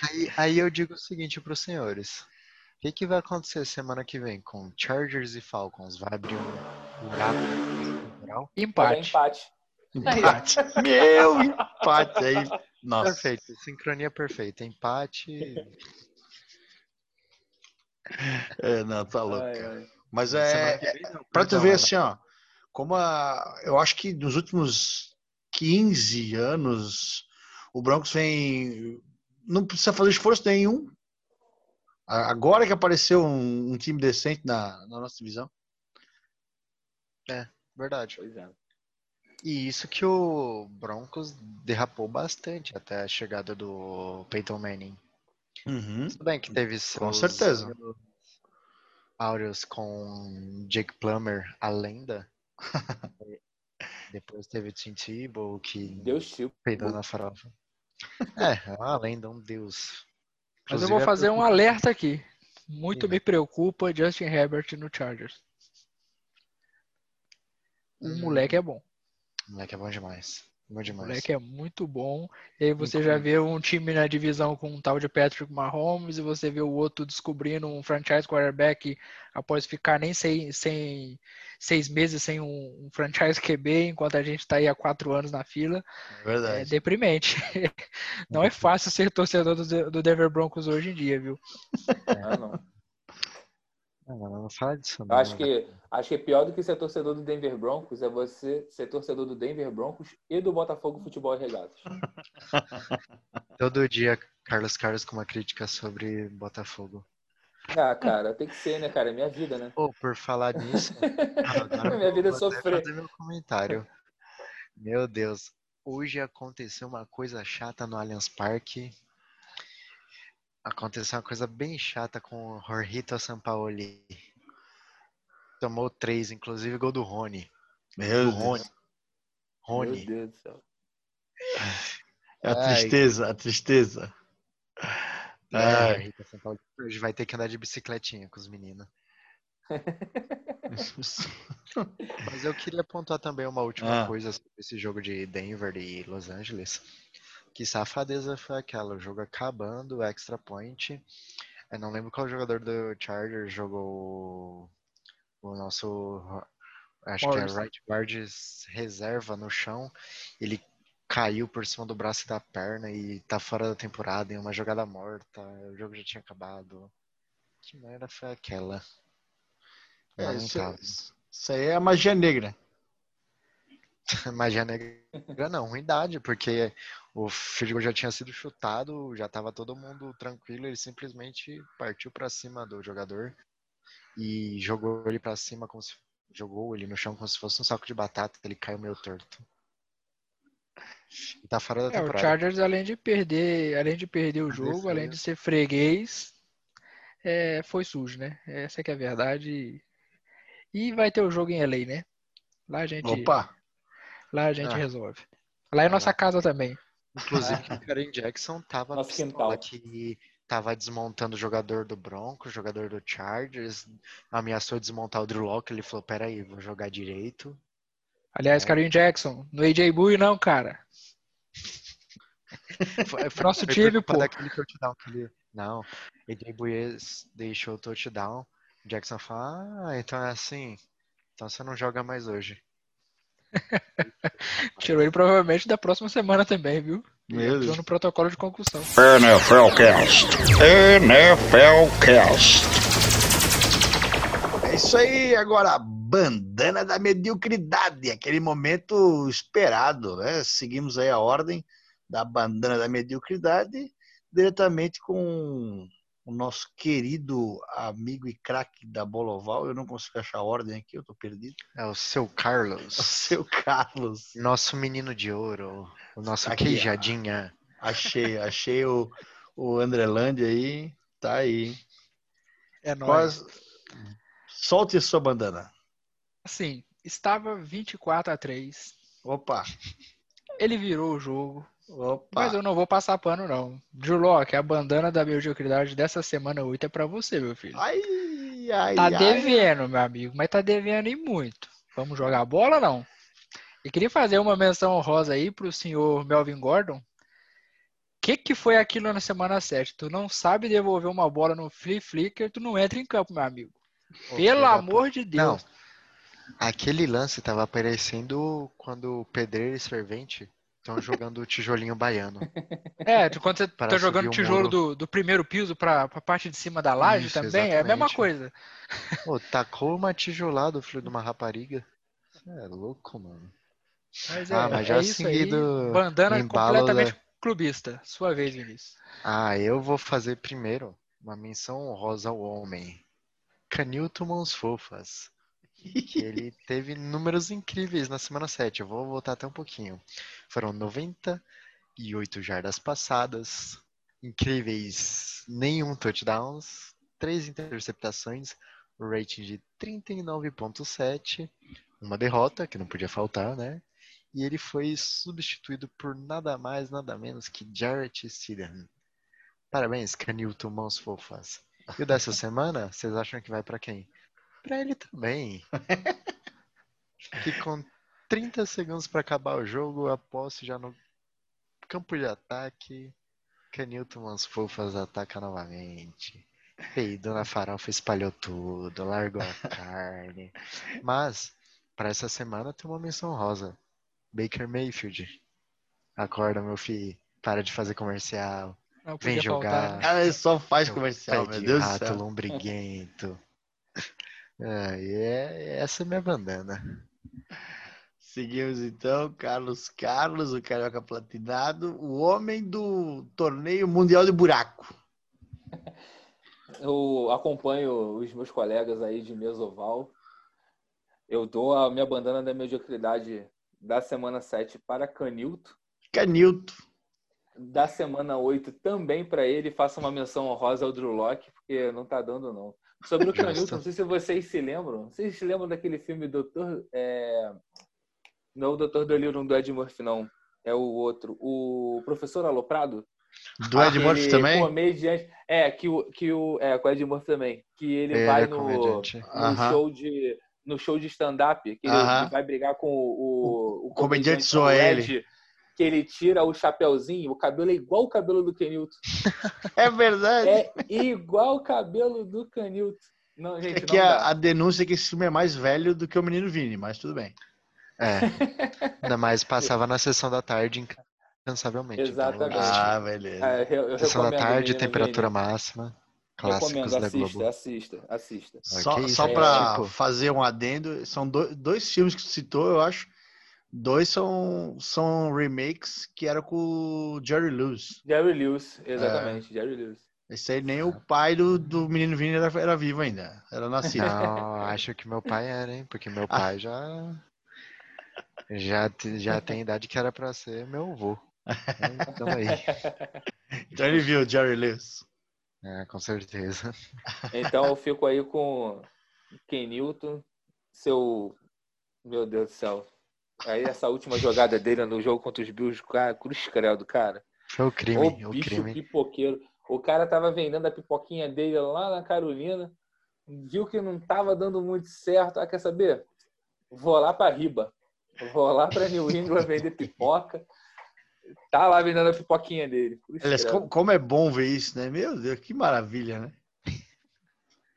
aí, aí, eu digo o seguinte para os senhores: o que, que, vai acontecer semana que vem com Chargers e Falcons? Vai abrir um buraco? Empate. empate. Empate. *laughs* Meu empate aí. Nossa. Perfeito, sincronia perfeita. Empate. É, não, tá louco. Ai, ai. Mas é, é para tu ver assim, ó, como a, eu acho que nos últimos 15 anos o Broncos vem não precisa fazer esforço nenhum. Agora que apareceu um, um time decente na, na nossa divisão. É, verdade. Pois é. E isso que o Broncos derrapou bastante até a chegada do Peyton Manning. Uhum. Tudo bem que teve Com certeza. áureos com Jake Plummer, a lenda. *laughs* Depois teve o Tim Tebow, que Deus peidou na farofa. *laughs* É, é uma lenda, um deus. Mas eu vou é fazer um alerta aqui. Muito me preocupa Justin Herbert no Chargers. O hum. moleque é bom. O moleque é bom demais. Bom demais. O moleque é muito bom. E aí você já vê um time na divisão com um tal de Patrick Mahomes e você vê o outro descobrindo um franchise quarterback após ficar nem sem, sem seis meses sem um, um franchise QB, enquanto a gente está aí há quatro anos na fila. É verdade. É deprimente. *laughs* Não é *laughs* fácil ser torcedor do, do Denver Broncos hoje em dia, viu? É, não. Não, não fala disso. Não. Acho que, acho que é pior do que ser torcedor do Denver Broncos é você ser torcedor do Denver Broncos e do Botafogo Futebol e Regatas. *laughs* Todo dia, Carlos Carlos com uma crítica sobre Botafogo. Ah, cara, tem que ser, né, cara? É minha vida, né? Pô, por falar nisso. *laughs* minha vida é sofrer. Fazer meu comentário. Meu Deus, hoje aconteceu uma coisa chata no Allianz Parque Aconteceu uma coisa bem chata com o Jorrito Sampaoli. Tomou três, inclusive gol do Rony. Meu do Rony. Rony. Meu Deus do céu. É a tristeza, Ai. a tristeza. É, Rita Sampaoli hoje vai ter que andar de bicicletinha com os meninos. *laughs* Mas eu queria apontar também uma última ah. coisa sobre esse jogo de Denver e Los Angeles. Que safadeza foi aquela, o jogo acabando, extra point. Eu não lembro qual jogador do Chargers jogou o nosso. Acho Morris. que é right guard reserva no chão. Ele caiu por cima do braço e da perna e tá fora da temporada em uma jogada morta. O jogo já tinha acabado. Que merda foi aquela? É, isso, isso aí é a magia negra. *laughs* magia negra não, ruindade, porque o Field já tinha sido chutado, já tava todo mundo tranquilo, ele simplesmente partiu para cima do jogador e jogou ele para cima como se jogou ele no chão como se fosse um saco de batata, ele caiu meio torto. E tá fora da temporada. É, o Chargers além de perder, além de perder o jogo, além de ser freguês, é, foi sujo, né? Essa que é a verdade. E vai ter o jogo em LA, né? Lá a gente. Opa! Lá a gente ah. resolve. Lá é nossa casa também. Inclusive, *laughs* o Karen Jackson tava Nosso quintal. que tava desmontando o jogador do Broncos, o jogador do Chargers, ameaçou desmontar o Drew Locke, ele falou, peraí, vou jogar direito. Aliás, é. Karen Jackson, no AJ Bui não, cara. *laughs* foi, foi, Nosso foi time, pô. Daquele touchdown que ele... Não, AJ Bui deixou o touchdown, Jackson fala, ah, então é assim, então você não joga mais hoje. *laughs* Tirou ele provavelmente da próxima semana também, viu? Entrou no protocolo de concussão. NFLcast. NFLcast. É isso aí, agora bandana da mediocridade, aquele momento esperado, né? Seguimos aí a ordem da bandana da mediocridade diretamente com o nosso querido amigo e craque da bola oval. Eu não consigo achar a ordem aqui, eu tô perdido. É o seu Carlos. *laughs* O seu Carlos. Nosso menino de ouro. O nosso aqui, queijadinha. Achei, achei o, o Andrelândia aí. Tá aí. É nóis. Solte sua bandana. Assim, estava 24 a 3. Opa! Ele virou o jogo. Opa. Mas eu não vou passar pano, não. Julock, a bandana da mediocridade dessa semana 8 é pra você, meu filho. Ai, ai, tá ai. devendo, meu amigo, mas tá devendo e muito. Vamos jogar bola, não? E queria fazer uma menção honrosa aí pro senhor Melvin Gordon. O que, que foi aquilo na semana 7? Tu não sabe devolver uma bola no flea flicker, tu não entra em campo, meu amigo. Pelo amor de Deus. Não. Aquele lance tava aparecendo quando o pedreiro e servente Estão jogando tijolinho baiano. É, quando você tá jogando o tijolo do, do primeiro piso para a parte de cima da laje Isso, também, exatamente. é a mesma coisa. Pô, tacou uma tijolada, filho de uma rapariga. é louco, mano. Mas é, ah, mas já é aí, bandana completamente da... clubista. Sua vez, Vinícius. Ah, eu vou fazer primeiro uma menção honrosa ao homem. Canilton Mãos Fofas. *laughs* ele teve números incríveis na semana 7. Eu vou voltar até um pouquinho. Foram 98 jardas passadas, incríveis nenhum touchdowns, três interceptações, rating de 39.7, uma derrota que não podia faltar, né? E ele foi substituído por nada mais, nada menos que Jarrett Stidham. Parabéns, Canilton Mãos Fofas. E o dessa semana, vocês acham que vai para quem? Pra ele também. que com 30 segundos para acabar o jogo, a posse já no campo de ataque. Canilton Mãos Fofas ataca novamente. E Dona Farofa espalhou tudo, largou a *laughs* carne. Mas, para essa semana tem uma menção rosa. Baker Mayfield. Acorda, meu filho. Para de fazer comercial. Vem jogar. Faltar, né? Ah, só faz comercial, meu Deus do céu. lombriguento. É, é, essa é minha bandana. Seguimos então, Carlos Carlos, o Carioca Platinado, o homem do torneio mundial de buraco. Eu acompanho os meus colegas aí de Mesoval. Eu dou a minha bandana da mediocridade da semana 7 para Canilto. Canilto. Da semana 8 também para ele. Faça uma menção honrosa ao Drew Locke, porque não tá dando não. Sobre o *laughs* Canilton, não sei se vocês se lembram. Vocês se lembram daquele filme Doutor. É... Não o Doutor Dolittle do Ed Murphy, não. É o outro. O Professor Aloprado. Do Ed Murphy também? Comediante. É, que o, que o. É, com o Ed Murphy também. Que ele é, vai no, no show de. No show de stand-up, que ele, ele, vai brigar com o, o, o comediante zoa ele. Que ele tira o chapéuzinho, o cabelo é igual o cabelo do Kenilton. É verdade. É igual o cabelo do Kenilton. Não, gente, é que a, a, denúncia é que esse filme é mais velho do que o Menino Vini, mas tudo bem. É. *laughs* Ainda mais passava na sessão da tarde incansavelmente. Então, Exatamente. Então, ah, beleza. É, eu, eu sessão da tarde, temperatura Vini. máxima. Clássicos recomendo, da assista, Globo. assista, assista. Só, só para tipo... fazer um adendo, são dois, dois filmes que você citou, eu acho. Dois são, são remakes que era com o Jerry Lewis. Jerry Lewis, exatamente, é. Jerry Lewis. Esse aí nem o pai do, do menino Vini era, era vivo ainda. Era nascido. Não, acho que meu pai era, hein? Porque meu pai já. Já, já tem idade que era pra ser meu avô. Então aí. *laughs* Então ele viu Jerry Lewis. É, com certeza. Então eu fico aí com Ken Newton, seu. Meu Deus do céu. Aí essa última jogada dele no jogo contra os Bills, cara, cruz credo, cara. Foi o crime, o, o bicho crime. pipoqueiro. O cara tava vendendo a pipoquinha dele lá na Carolina, viu que não tava dando muito certo. Ah, quer saber? Vou lá para Riba. Vou lá para New England vender pipoca. Tá lá vendendo a pipoquinha dele. Aliás, como, como, é bom ver isso, né? Meu Deus, que maravilha, né?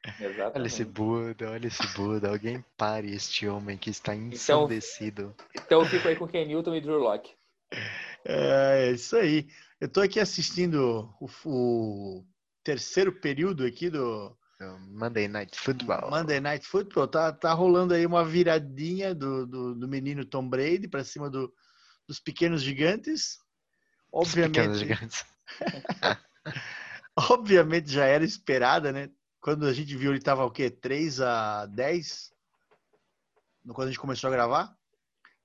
Exatamente. Olha esse Buda, olha esse Buda. Alguém pare este homem que está então, ensandecido. Então, então eu fico aí com Ken Newton e Drew Locke. É, é isso aí. Eu estou aqui assistindo o, o, terceiro período aqui do Monday Night Football. Monday Night Football. Tá, tá rolando aí uma viradinha do, do, do menino Tom Brady para cima do, dos pequenos gigantes. Obviamente. Pequenos gigantes. *laughs* obviamente já era esperada, né? Quando a gente viu ele tava o quê? 3 a 10? Quando a gente começou a gravar?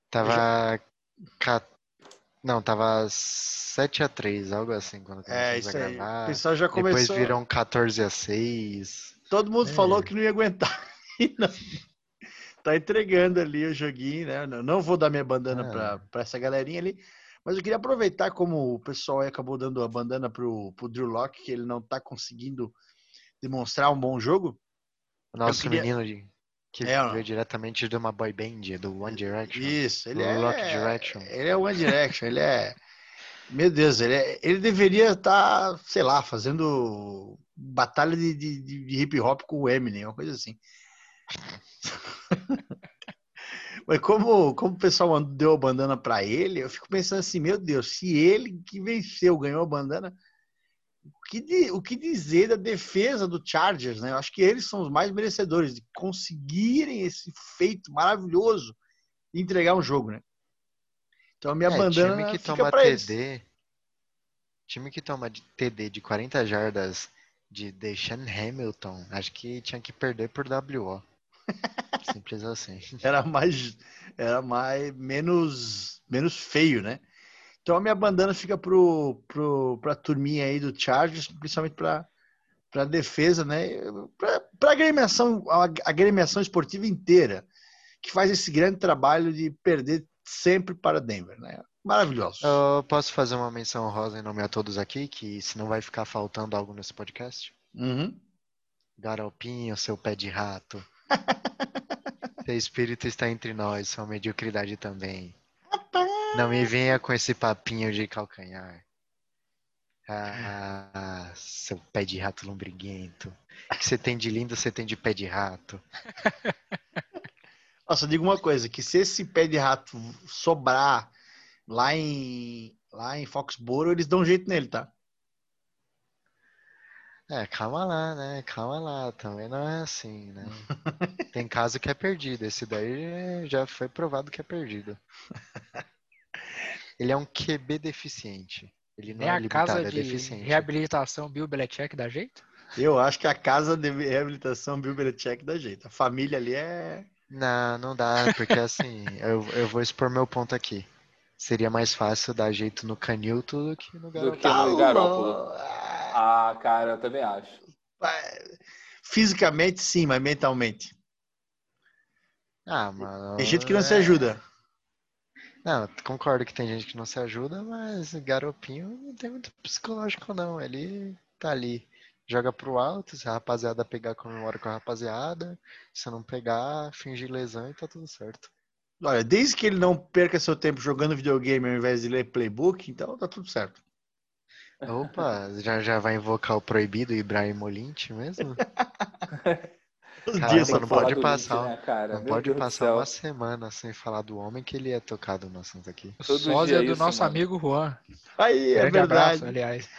Tava já... Não, tava 7 a 3 algo assim, quando é, isso a gravar. Aí. O pessoal já começou... Depois viram 14 a 6 Todo mundo é. falou que não ia aguentar. *laughs* Não. Tá entregando ali o joguinho, né? Não vou dar minha bandana é. para essa galerinha ali. Mas eu queria aproveitar como o pessoal acabou dando a bandana pro, pro Drew Locke, que ele não tá conseguindo demonstrar um bom jogo. O nosso queria... menino de que é, veio diretamente de uma boy band, do One Direction. Isso, ele é. Rock Direction. Ele é One Direction, ele é. Meu Deus, ele, é, ele deveria estar, tá, sei lá, fazendo batalha de, de, de, hip hop com o Eminem, uma coisa assim. *laughs* Mas como, como o pessoal deu a bandana para ele, eu fico pensando assim, meu Deus, se ele que venceu ganhou a bandana, o que, o que dizer da defesa do Chargers, né? Eu acho que eles são os mais merecedores de conseguirem esse feito maravilhoso de entregar um jogo, né? Então a minha é, bandana time que toma TD, eles. Time que toma TD de 40 jardas de Deshaun Hamilton, acho que tinha que perder por WO. Simples assim. *laughs* Era mais era mais menos menos feio, né? Então a minha bandana fica pro, pro, pra turminha aí do Chargers, principalmente para para defesa, né? Para agremiação, a agremiação esportiva inteira, que faz esse grande trabalho de perder sempre para Denver, né? Maravilhoso. Eu posso fazer uma menção rosa em nome a todos aqui, que se não vai ficar faltando algo nesse podcast? Uhum. Garopinho, seu pé de rato. *laughs* seu espírito está entre nós, sua mediocridade também. Não me venha com esse papinho de calcanhar. Ah, seu pé de rato lombriguento. O que você tem de lindo, você tem de pé de rato. *laughs* Nossa, digo uma coisa, que se esse pé de rato sobrar lá em lá em Foxborough, eles dão um jeito nele, tá? É, calma lá, né? Calma lá, também não é assim, né? *laughs* Tem caso que é perdido, esse daí já foi provado que é perdido. *laughs* Ele é um QB deficiente. Ele não é, é a casa é de deficiente. reabilitação Bill Belichick dá jeito? Eu acho que a casa de reabilitação Bill Belichick dá jeito. A família ali é. Não, não dá, porque assim, *laughs* eu, eu vou expor meu ponto aqui. Seria mais fácil dar jeito no Canilto do que no Garoppolo. Do que no Garoppolo. Ah, cara, eu também acho. Fisicamente, sim, mas mentalmente. Ah, mano. Tem gente que não é... se ajuda. Não, concordo que tem gente que não se ajuda, mas Garopinho não tem muito psicológico, não. Ele tá ali, joga pro alto, se a rapaziada pegar, comemora com a rapaziada. Se não pegar, fingir lesão e tá tudo certo. Olha, desde que ele não perca seu tempo jogando videogame ao invés de ler playbook, então tá tudo certo. Opa, já, já vai invocar o proibido Ibrahim Molinte mesmo? *laughs* Os Cara, dias não pode passar, Lynch, né, cara? não Meu pode Deus passar uma semana sem falar do homem que ele é tocado no assunto aqui. O Todo sósia dia do isso, nosso mano. amigo Juan. Aí, é Grande verdade. abraço, aliás.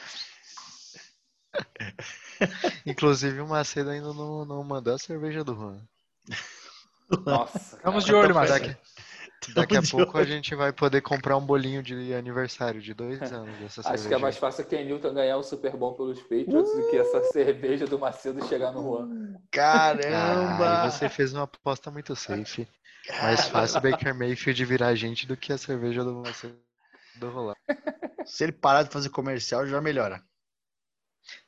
*laughs* Inclusive o Macedo ainda não, não mandou a cerveja do Juan. Nossa. Estamos de olho, Então, Marcelo. Daqui, a pouco a gente vai poder comprar um bolinho de aniversário de dois *laughs* anos dessa Acho que é cerveja. mais fácil que a Newton ganhar o Super Bom pelos Patriots do que essa cerveja do Macedo chegar no Juan. Caramba! Ah, você fez uma aposta muito safe. Mais fácil o Baker Mayfield virar gente do que a cerveja do Macedo rolar. Se ele parar de fazer comercial, já melhora.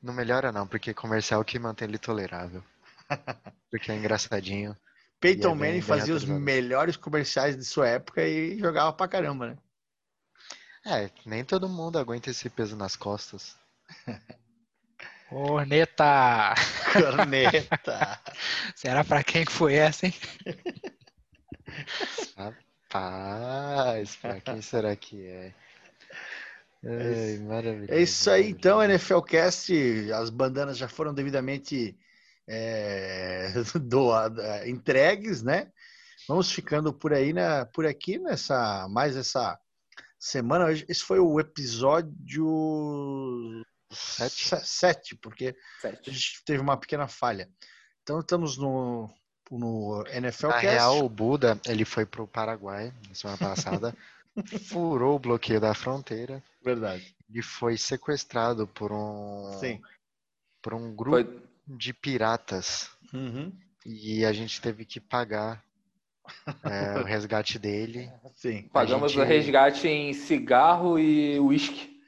Não melhora não, porque comercial que mantém ele tolerável. *laughs* Porque é engraçadinho. Peyton é bem- Manning bem fazia os melhores comerciais de sua época e jogava pra caramba, né? É, nem todo mundo aguenta esse peso nas costas. *laughs* Corneta! Corneta! *laughs* Será pra quem que foi essa, hein? *laughs* Paz, pra quem será que é? Ai, maravilhoso. É isso aí, então. NFLcast. As bandanas já foram devidamente é, *laughs* doa- entregues, né? Vamos ficando por aí, na, por aqui nessa mais essa semana. Esse foi o episódio Sete? se- sete, porque a gente teve uma pequena falha. Então estamos no, no NFL Na real, o Buda, ele foi pro Paraguai na semana passada, *laughs* furou o bloqueio da fronteira Verdade. e foi sequestrado por um, Sim. por um grupo Foi, de piratas. Uhum. E a gente teve que pagar é, o resgate dele. *laughs* Sim. pagamos gente- o resgate em cigarro e uísque.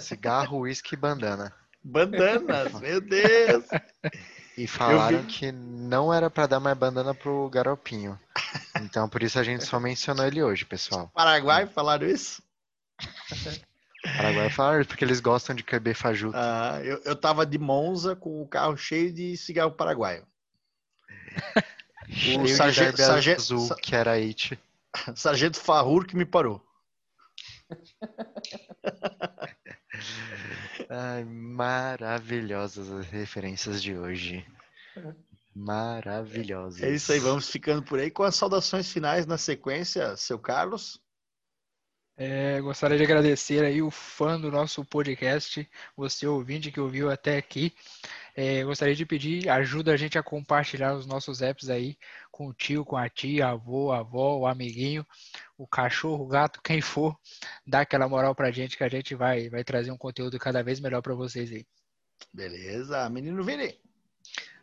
Cigarro, uísque e bandana. Bandanas, *laughs* meu Deus! E falaram que não era pra dar mais bandana pro garopinho. Então por isso a gente só mencionou ele hoje, pessoal. Paraguai falaram isso? *laughs* Paraguai falaram isso porque eles gostam de beber fajuto. Ah, eu, eu tava de Monza com o carro cheio de cigarro paraguaio. *laughs* O sargento- sargento- azul, que era it. *laughs* Sargento Farrur que me parou. *laughs* Ai, maravilhosas as referências de hoje. Maravilhosas. É isso aí, vamos ficando por aí com as saudações finais na sequência, seu Carlos. É, gostaria de agradecer aí o fã do nosso podcast, você ouvinte que ouviu até aqui. É, gostaria de pedir ajuda a gente a compartilhar os nossos apps aí com o tio, com a tia, avô, avó, o amiguinho, o cachorro, o gato, quem for. Dá aquela moral pra gente que a gente vai, vai trazer um conteúdo cada vez melhor pra vocês aí. Beleza, menino Vini.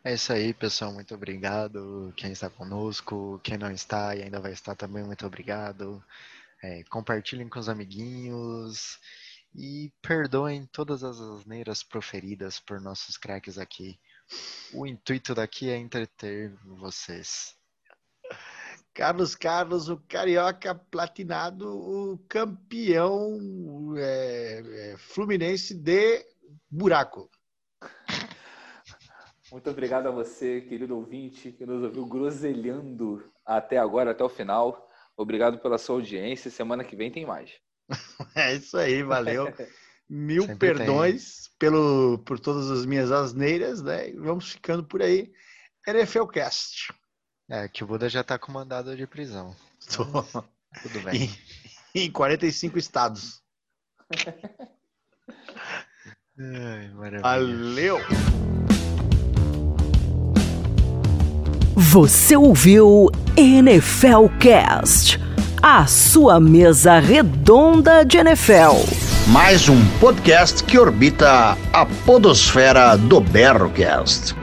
É isso aí, pessoal. Muito obrigado. Quem está conosco, quem não está e ainda vai estar também, muito obrigado. É, compartilhem com os amiguinhos e perdoem todas as asneiras proferidas por nossos craques aqui. O intuito daqui é entreter vocês. Carlos Carlos, o carioca platinado, o campeão é, é, fluminense de buraco. *laughs* Muito obrigado a você, querido ouvinte, que nos ouviu groselhando até agora, até o final. Obrigado pela sua audiência. Semana que vem tem mais. *laughs* É isso aí, valeu. Mil Sempre perdões pelo, por todas as minhas asneiras, né? E Vamos ficando por aí. NFLcast. É, que o Buda já está com mandado de prisão. *laughs* Tô Tudo bem. em, em 45 estados. *laughs* Ai, maravilha. Valeu! Você ouviu NFL Cast, a sua mesa redonda de NFL. Mais um podcast que orbita a podosfera do Berrocast.